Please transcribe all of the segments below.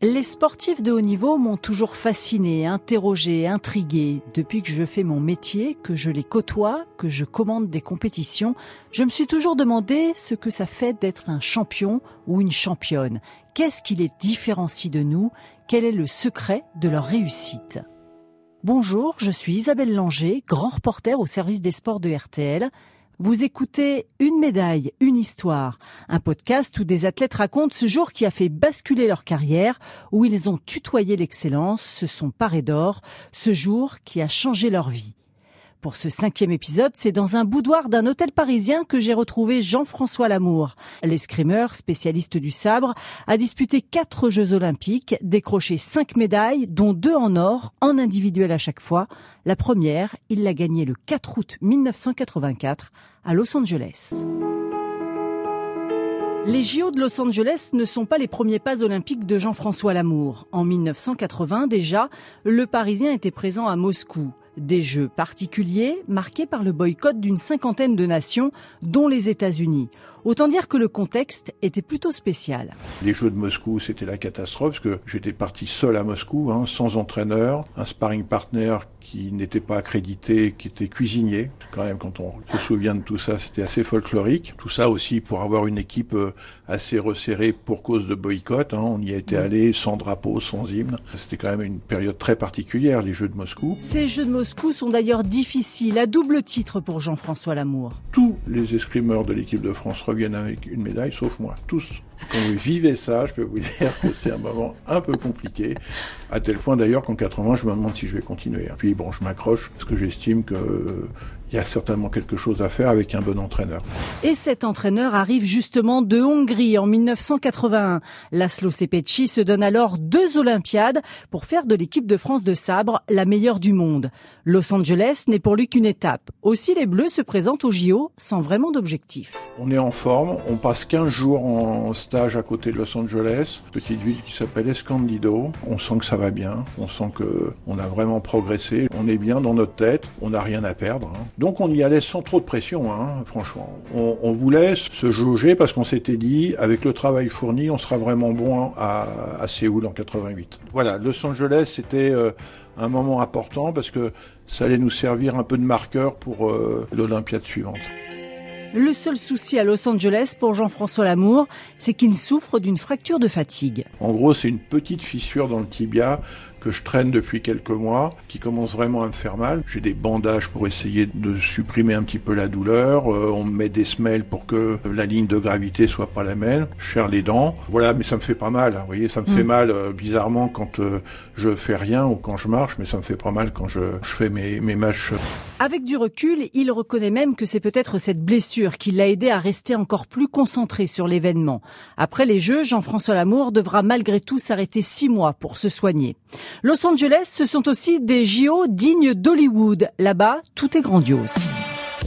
Les sportifs de haut niveau m'ont toujours fasciné, interrogé, intrigué. Depuis que je fais mon métier, que je les côtoie, que je commande des compétitions, je me suis toujours demandé ce que ça fait d'être un champion ou une championne. Qu'est-ce qui les différencie de nous? Quel est le secret de leur réussite? Bonjour, je suis Isabelle Langer, grand reporter au service des sports de RTL. Vous écoutez Une médaille, une histoire, un podcast où des athlètes racontent ce jour qui a fait basculer leur carrière, où ils ont tutoyé l'excellence, se sont parés d'or, ce jour qui a changé leur vie. Pour ce cinquième épisode, c'est dans un boudoir d'un hôtel parisien que j'ai retrouvé Jean-François Lamour. L'escrimeur, spécialiste du sabre, a disputé quatre Jeux olympiques, décroché cinq médailles, dont deux en or, en individuel à chaque fois. La première, il l'a gagnée le 4 août 1984 à Los Angeles. Les JO de Los Angeles ne sont pas les premiers pas olympiques de Jean-François Lamour. En 1980 déjà, le Parisien était présent à Moscou. Des jeux particuliers marqués par le boycott d'une cinquantaine de nations, dont les États-Unis. Autant dire que le contexte était plutôt spécial. Les Jeux de Moscou, c'était la catastrophe parce que j'étais parti seul à Moscou, hein, sans entraîneur, un sparring partner qui n'était pas accrédité, qui était cuisinier. Quand même, quand on se souvient de tout ça, c'était assez folklorique. Tout ça aussi pour avoir une équipe euh, assez resserrée pour cause de boycott. Hein. On y été allé sans drapeau, sans hymne. C'était quand même une période très particulière, les Jeux de Moscou. Ces Jeux de Moscou sont d'ailleurs difficiles, à double titre pour Jean-François Lamour. Tous les escrimeurs de l'équipe de France reviennent avec une médaille, sauf moi. Tous. Quand vous vivez ça, je peux vous dire que c'est un moment un peu compliqué, à tel point d'ailleurs qu'en 80, je me demande si je vais continuer. Puis bon, je m'accroche parce que j'estime que il y a certainement quelque chose à faire avec un bon entraîneur. Et cet entraîneur arrive justement de Hongrie en 1981. Laszlo Sepecci se donne alors deux Olympiades pour faire de l'équipe de France de sabre la meilleure du monde. Los Angeles n'est pour lui qu'une étape. Aussi les Bleus se présentent au JO sans vraiment d'objectif. On est en forme, on passe 15 jours en stage à côté de Los Angeles, petite ville qui s'appelle Escondido. On sent que ça va bien, on sent que on a vraiment progressé, on est bien dans notre tête, on n'a rien à perdre. Hein. Donc on y allait sans trop de pression, hein, franchement. On, voulait se jauger parce qu'on s'était dit, avec le travail fourni, on sera vraiment bon à, à Séoul en 88. Voilà, Los Angeles, c'était euh, un moment important parce que ça allait nous servir un peu de marqueur pour euh, l'Olympiade suivante. Le seul souci à Los Angeles pour Jean-François Lamour, c'est qu'il souffre d'une fracture de fatigue. En gros, c'est une petite fissure dans le tibia que je traîne depuis quelques mois, qui commence vraiment à me faire mal. J'ai des bandages pour essayer de supprimer un petit peu la douleur. Euh, on me met des semelles pour que la ligne de gravité soit pas la même. Je serre les dents. Voilà, mais ça me fait pas mal. Hein. Vous voyez, ça me fait mm. mal euh, bizarrement quand euh, je fais rien ou quand je marche, mais ça me fait pas mal quand je, je fais mes, mes matchs. Avec du recul, il reconnaît même que c'est peut-être cette blessure qui l'a aidé à rester encore plus concentré sur l'événement. Après les Jeux, Jean-François Lamour devra malgré tout s'arrêter six mois pour se soigner. Los Angeles, ce sont aussi des JO dignes d'Hollywood. Là-bas, tout est grandiose.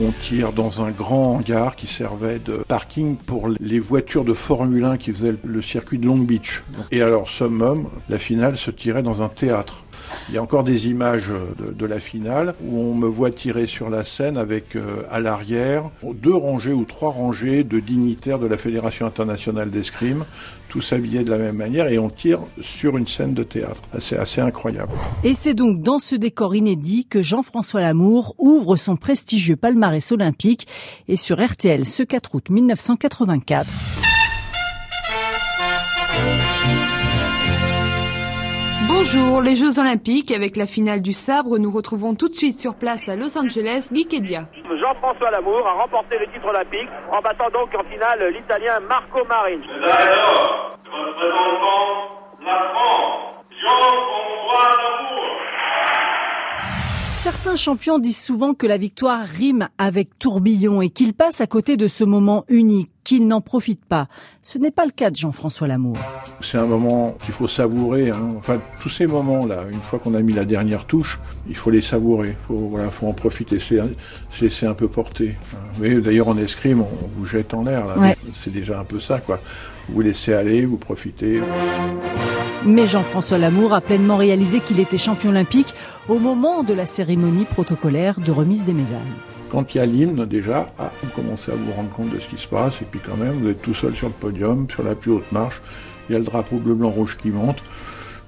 On tire dans un grand hangar qui servait de parking pour les voitures de Formule 1 qui faisaient le circuit de Long Beach. Et alors, summum, la finale se tirait dans un théâtre. Il y a encore des images de, la finale où on me voit tirer sur la scène avec euh, à l'arrière deux rangées ou trois rangées de dignitaires de la Fédération internationale d'escrime, tous habillés de la même manière et on tire sur une scène de théâtre. C'est assez incroyable. Et c'est donc dans ce décor inédit que Jean-François Lamour ouvre son prestigieux palmarès olympique et sur RTL ce 4 août 1984. Bonjour, les Jeux Olympiques avec la finale du sabre. Nous retrouvons tout de suite sur place à Los Angeles Guy Kedia. Jean-François Lamour a remporté le titre olympique en battant donc en finale l'Italien Marco Marin. Certains champions disent souvent que la victoire rime avec tourbillon et qu'ils passent à côté de ce moment unique, qu'ils n'en profitent pas. Ce n'est pas le cas de Jean-François Lamour. C'est un moment qu'il faut savourer. Hein. Enfin, tous ces moments-là, une fois qu'on a mis la dernière touche, il faut les savourer. Il faut, voilà, faut en profiter, se laisser un peu porter. Mais d'ailleurs, en escrime, on, vous jette en l'air. C'est déjà un peu ça, quoi. Vous laissez aller, vous profitez. Mais Jean-François Lamour a pleinement réalisé qu'il était champion olympique au moment de la cérémonie protocolaire de remise des médailles. Quand il y a l'hymne, déjà, ah, vous commencez à vous rendre compte de ce qui se passe, et puis quand même, vous êtes tout seul sur le podium, sur la plus haute marche, il y a le drapeau bleu, blanc, rouge qui monte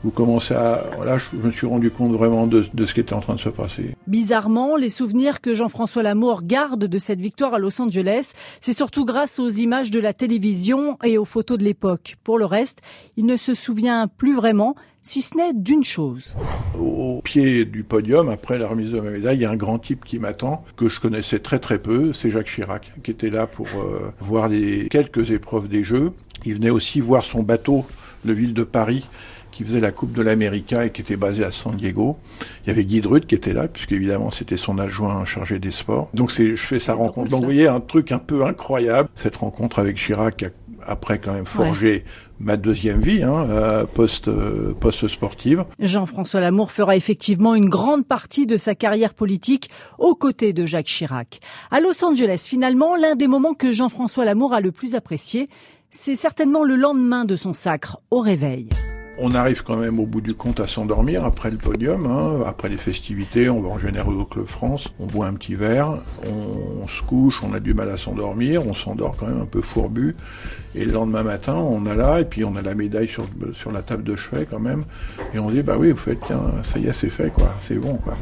vous commencez à... Voilà, je me suis rendu compte vraiment de, ce qui était en train de se passer. Bizarrement, les souvenirs que Jean-François Lamour garde de cette victoire à Los Angeles, c'est surtout grâce aux images de la télévision et aux photos de l'époque. Pour le reste, il ne se souvient plus vraiment, si ce n'est d'une chose. Au pied du podium, après la remise de ma médaille, il y a un grand type qui m'attend, que je connaissais très très peu, c'est Jacques Chirac, qui était là pour euh, voir les quelques épreuves des Jeux. Il venait aussi voir son bateau, le Ville de Paris, qui faisait la Coupe de l'América et qui était basé à San Diego. Il y avait Guy Drut qui était là, puisque évidemment c'était son adjoint chargé des sports. Donc c'est, je fais sa rencontre. Donc vous voyez un truc un peu incroyable, cette rencontre avec Chirac a après quand même forgé ma deuxième vie, hein, euh, post, euh, post sportive. Jean-François Lamour fera effectivement une grande partie de sa carrière politique aux côtés de Jacques Chirac. À Los Angeles, finalement, l'un des moments que Jean-François Lamour a le plus apprécié, c'est certainement le lendemain de son sacre, au réveil. On arrive quand même au bout du compte à s'endormir après le podium, hein. après les festivités, on va en général au Club France, on boit un petit verre, on, se couche, on a du mal à s'endormir, on s'endort quand même un peu fourbu, et le lendemain matin, on a là, et puis on a la médaille sur, la table de chevet quand même, et on dit bah oui, vous faites, tiens, ça y est, c'est fait quoi, c'est bon quoi.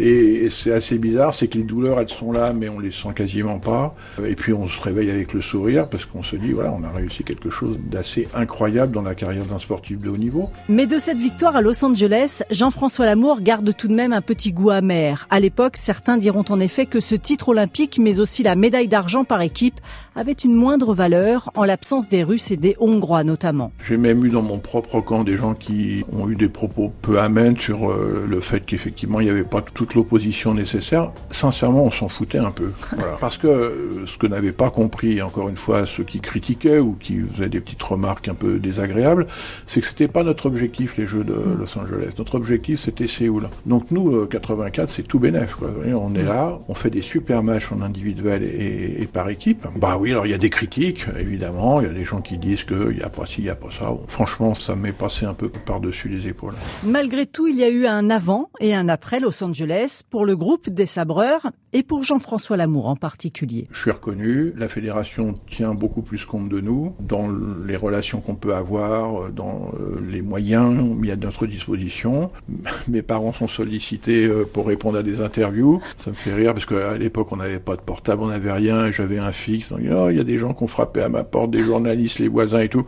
Et, c'est assez bizarre, c'est que les douleurs elles sont là, mais on les sent quasiment pas, et puis on se réveille avec le sourire parce qu'on se dit voilà, on a réussi quelque chose d'assez incroyable dans la carrière d'un sportif de haut niveau. Mais de cette victoire à Los Angeles, Jean-François Lamour garde tout de même un petit goût amer. À l'époque, certains diront en effet que ce titre olympique, mais aussi la médaille d'argent par équipe, avait une moindre valeur en l'absence des Russes et des Hongrois notamment. J'ai même eu dans mon propre camp des gens qui ont eu des propos peu amènes sur euh, le fait qu'effectivement il n'y avait pas toute l'opposition nécessaire. Sincèrement, on s'en foutait un peu. Parce que euh, ce que n'avaient pas compris, encore une fois, ceux qui critiquaient ou qui faisaient des petites remarques un peu désagréables, c'est que c'était pas notre objectif, les Jeux de Los Angeles. Notre objectif, c'était Séoul. Donc nous, 84, euh, c'est tout bénef. Quoi. On est là, on fait des super matchs en individuel et, par équipe. Bah oui, alors il y a des critiques, évidemment. Il y a des gens qui disent qu'il n'y a pas ci, il n'y a pas ça. Franchement, ça m'est passé un peu par-dessus les épaules. Malgré tout, il y a eu un avant et un après Los Angeles pour le groupe des sabreurs et pour Jean-François Lamour en particulier. Je suis reconnu, la fédération tient beaucoup plus compte de nous dans les relations qu'on peut avoir, dans euh, les moyens mis à notre disposition. Mes parents sont sollicités euh, pour répondre à des interviews. Ça me fait rire parce qu'à l'époque, on n'avait pas de portable, on n'avait rien, j'avais un fixe. Oh, il y a des gens qui ont frappé à ma porte, des journalistes, les voisins et tout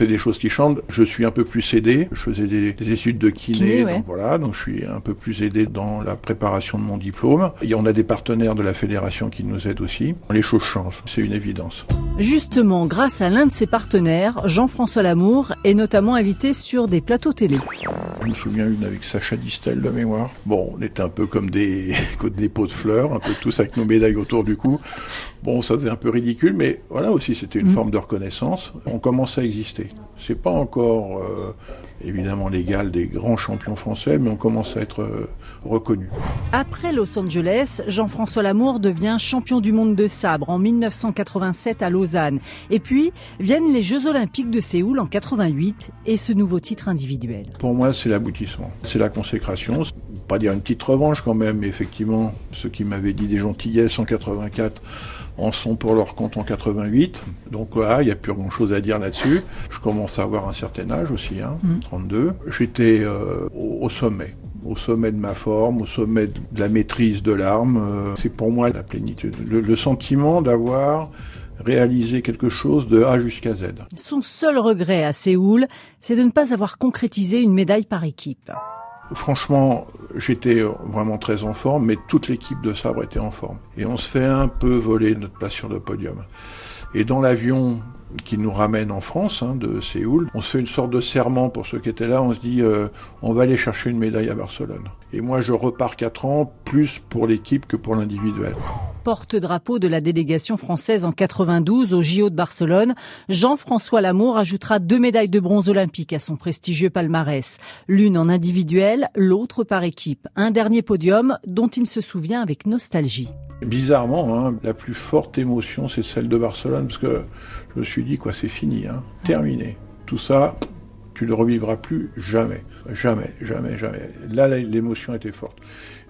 c'est des choses qui chantent. Je suis un peu plus aidé. Je faisais des, études de kiné, donc voilà, donc je suis un peu plus aidé dans la préparation de mon diplôme. Et on a des partenaires de la fédération qui nous aident aussi. Les choses changent, c'est une évidence. Justement, grâce à l'un de ses partenaires, Jean-François Lamour, est notamment invité sur des plateaux télé. Je me souviens une avec Sacha Distel de mémoire. Bon, on était un peu comme des, des pots de fleurs, un peu tous avec nos médailles autour du cou. Bon, ça faisait un peu ridicule, mais voilà aussi, c'était une mm. forme de reconnaissance. On commence à exister. C'est pas encore euh, évidemment l'égal des grands champions français, mais on commence à être euh, reconnu. Après Los Angeles, Jean-François Lamour devient champion du monde de sabre en 1987 à Lausanne. Et puis viennent les Jeux Olympiques de Séoul en 88 et ce nouveau titre individuel. Pour moi, c'est l'aboutissement, c'est la consécration. Pas dire une petite revanche quand même, mais effectivement, ceux qui m'avaient dit des gentillesses en 84 en sont pour leur compte en 88. Donc voilà, il n'y a plus grand chose à dire là-dessus. Je commence à avoir un certain âge aussi, 32. Hein, mm. J'étais euh, au, sommet au sommet de ma forme, au sommet de la maîtrise de l'arme. Euh, c'est pour moi la plénitude. Le, sentiment d'avoir réalisé quelque chose de A jusqu'à Z. Son seul regret à Séoul, c'est de ne pas avoir concrétisé une médaille par équipe. Franchement, j'étais vraiment très en forme, mais toute l'équipe de sabre était en forme. Et on se fait un peu voler notre place sur le podium. Et dans l'avion qui nous ramène en France, hein, de Séoul, on se fait une sorte de serment pour ceux qui étaient là. On se dit, euh, on va aller chercher une médaille à Barcelone. Et moi, je repars quatre ans, plus pour l'équipe que pour l'individuel porte-drapeau de la délégation française en 92 au JO de Barcelone, Jean-François Lamour ajoutera deux médailles de bronze olympiques à son prestigieux palmarès, l'une en individuel, l'autre par équipe. Un dernier podium dont il se souvient avec nostalgie. Bizarrement, hein, la plus forte émotion, c'est celle de Barcelone, parce que je me suis dit, quoi, c'est fini, hein, terminé. Tout ça, tu ne revivras plus jamais. Jamais, jamais, jamais. Là, l'émotion était forte.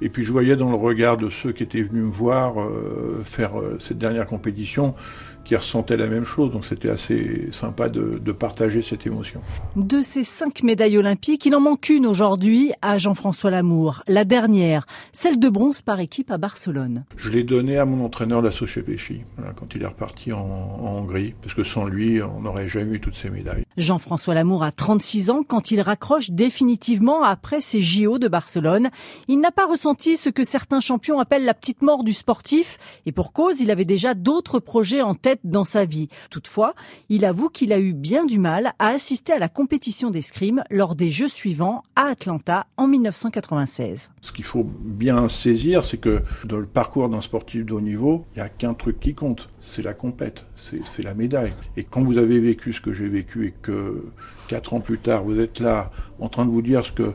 Et puis je voyais dans le regard de ceux qui étaient venus me voir euh, faire euh, cette dernière compétition qui ressentaient la même chose. Donc c'était assez sympa de, de, partager cette émotion. De ces cinq médailles olympiques, il en manque une aujourd'hui à Jean-François Lamour. La dernière, celle de bronze par équipe à Barcelone. Je l'ai donnée à mon entraîneur la Péchi, voilà, quand il est reparti en, en, Hongrie, parce que sans lui, on n'aurait jamais eu toutes ces médailles. Jean-François Lamour a 36 ans quand il raccroche définitivement après ses JO de Barcelone. Il n'a pas ressenti ce que certains champions appellent la petite mort du sportif, et pour cause, il avait déjà d'autres projets en tête dans sa vie. Toutefois, il avoue qu'il a eu bien du mal à assister à la compétition d'escrime lors des Jeux suivants à Atlanta en 1996. Ce qu'il faut bien saisir, c'est que dans le parcours d'un sportif de haut niveau, il n'y a qu'un truc qui compte, c'est la compète, c'est la médaille. Et quand vous avez vécu ce que j'ai vécu et que quatre ans plus tard, vous êtes là en train de vous dire ce que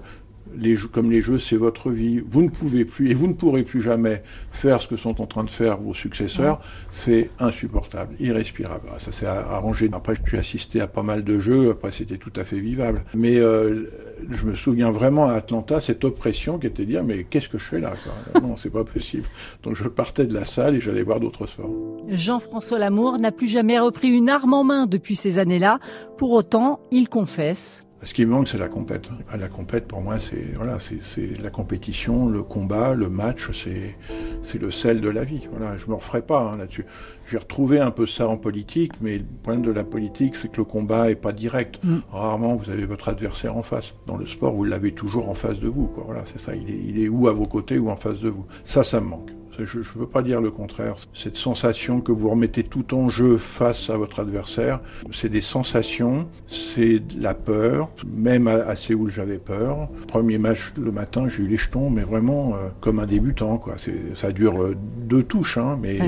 les jeux, comme les jeux, c'est votre vie. Vous ne pouvez plus et vous ne pourrez plus jamais faire ce que sont en train de faire vos successeurs. C'est insupportable, irrespirable. Ah, ça s'est arrangé. Après, j'ai assisté à pas mal de jeux. Après, c'était tout à fait vivable. Mais euh, je me souviens vraiment à Atlanta cette oppression qui était de dire mais qu'est-ce que je fais là Non, c'est pas possible. Donc je partais de la salle et j'allais voir d'autres sports. Jean-François Lamour n'a plus jamais repris une arme en main depuis ces années-là. Pour autant, il confesse ce qui me manque, c'est la compète. Ah, la compète, pour moi, c'est voilà, c'est la compétition, le combat, le match, c'est c'est le sel de la vie. Voilà, je me referai pas hein, là-dessus. J'ai retrouvé un peu ça en politique, mais le problème de la politique, c'est que le combat est pas direct. Mm. Rarement, vous avez votre adversaire en face. Dans le sport, vous l'avez toujours en face de vous. Quoi. Voilà, c'est ça. Il est, il est ou à vos côtés ou en face de vous. Ça, ça me manque. Je ne veux pas dire le contraire. Cette sensation que vous remettez tout en jeu face à votre adversaire, c'est des sensations, c'est de la peur. Même à, Séoul, j'avais peur. Premier match le matin, j'ai eu les jetons, mais vraiment euh, comme un débutant. Quoi. Ça dure euh, deux touches, hein, mais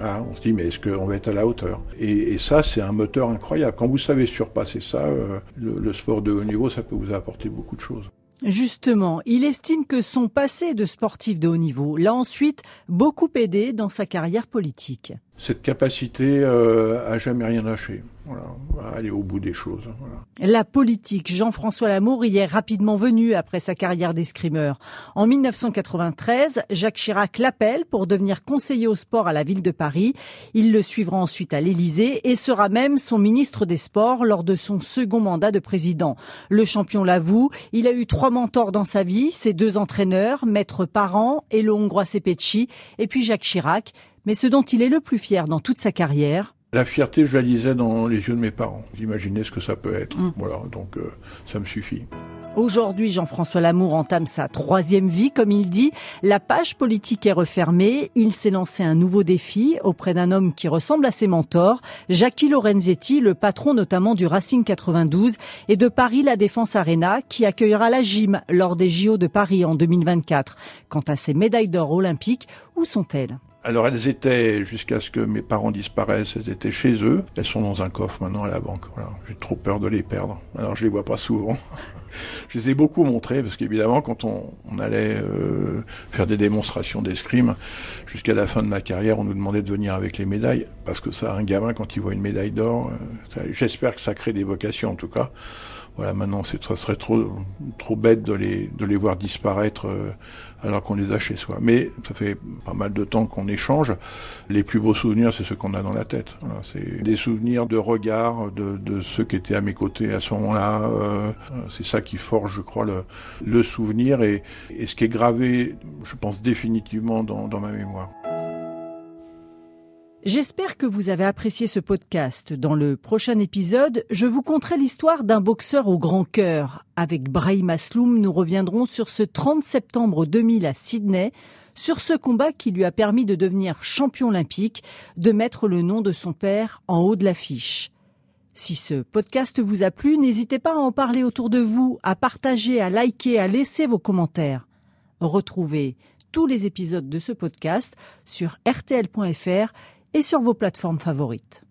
ah, on se dit, mais est-ce qu'on va être à la hauteur? Et, et, ça, c'est un moteur incroyable. Quand vous savez surpasser ça, euh, le, le sport de haut niveau, ça peut vous apporter beaucoup de choses. Justement, il estime que son passé de sportif de haut niveau l'a ensuite beaucoup aidé dans sa carrière politique. Cette capacité euh, jamais rien lâcher, au bout des choses. La politique, Jean-François Lamour y est rapidement venu après sa carrière d'escrimeur. En 1993, Jacques Chirac l'appelle pour devenir conseiller au sport à la ville de Paris. Il le suivra ensuite à l'Élysée et sera même son ministre des Sports lors de son second mandat de président. Le champion l'avoue, il a eu trois mentors dans sa vie, ses deux entraîneurs, Maître Parent et le Hongrois Sepecci, et puis Jacques Chirac mais ce dont il est le plus fier dans toute sa carrière, la fierté, je la lisais dans les yeux de mes parents. Imaginez ce que ça peut être. Mm. Voilà, donc euh, ça me suffit. Aujourd'hui, Jean-François Lamour entame sa troisième vie, comme il dit. La page politique est refermée. Il s'est lancé un nouveau défi auprès d'un homme qui ressemble à ses mentors, Jackie Lorenzetti, le patron notamment du Racing 92 et de Paris La Défense Arena, qui accueillera la gym lors des JO de Paris en 2024. Quant à ses médailles d'or olympiques, où sont-elles? Alors elles étaient, jusqu'à ce que mes parents disparaissent, elles étaient chez eux. Elles sont dans un coffre maintenant à la banque. J'ai trop peur de les perdre. Alors je les vois pas souvent. je les ai beaucoup montrées parce qu'évidemment quand on, allait euh, faire des démonstrations d'escrime, jusqu'à la fin de ma carrière, on nous demandait de venir avec les médailles parce que ça, un gamin quand il voit une médaille d'or, euh, j'espère que ça crée des vocations en tout cas voilà, maintenant, ça serait trop, trop bête de les, de les voir disparaître euh, alors qu'on les a chez soi. Mais ça fait pas mal de temps qu'on échange. Les plus beaux souvenirs, c'est ceux qu'on a dans la tête. Voilà, c'est des souvenirs de regard de, de, ceux qui étaient à mes côtés à ce moment-là. Euh, c'est ça qui forge, je crois, le, le souvenir et, et, ce qui est gravé, je pense, définitivement dans, dans ma mémoire. J'espère que vous avez apprécié ce podcast. Dans le prochain épisode, je vous conterai l'histoire d'un boxeur au grand cœur. Avec Brahim Asloum, nous reviendrons sur ce 30 septembre 2000 à Sydney, sur ce combat qui lui a permis de devenir champion olympique, de mettre le nom de son père en haut de l'affiche. Si ce podcast vous a plu, n'hésitez pas à en parler autour de vous, à partager, à liker, à laisser vos commentaires. Retrouvez tous les épisodes de ce podcast sur rtl.fr et sur vos plateformes favorites.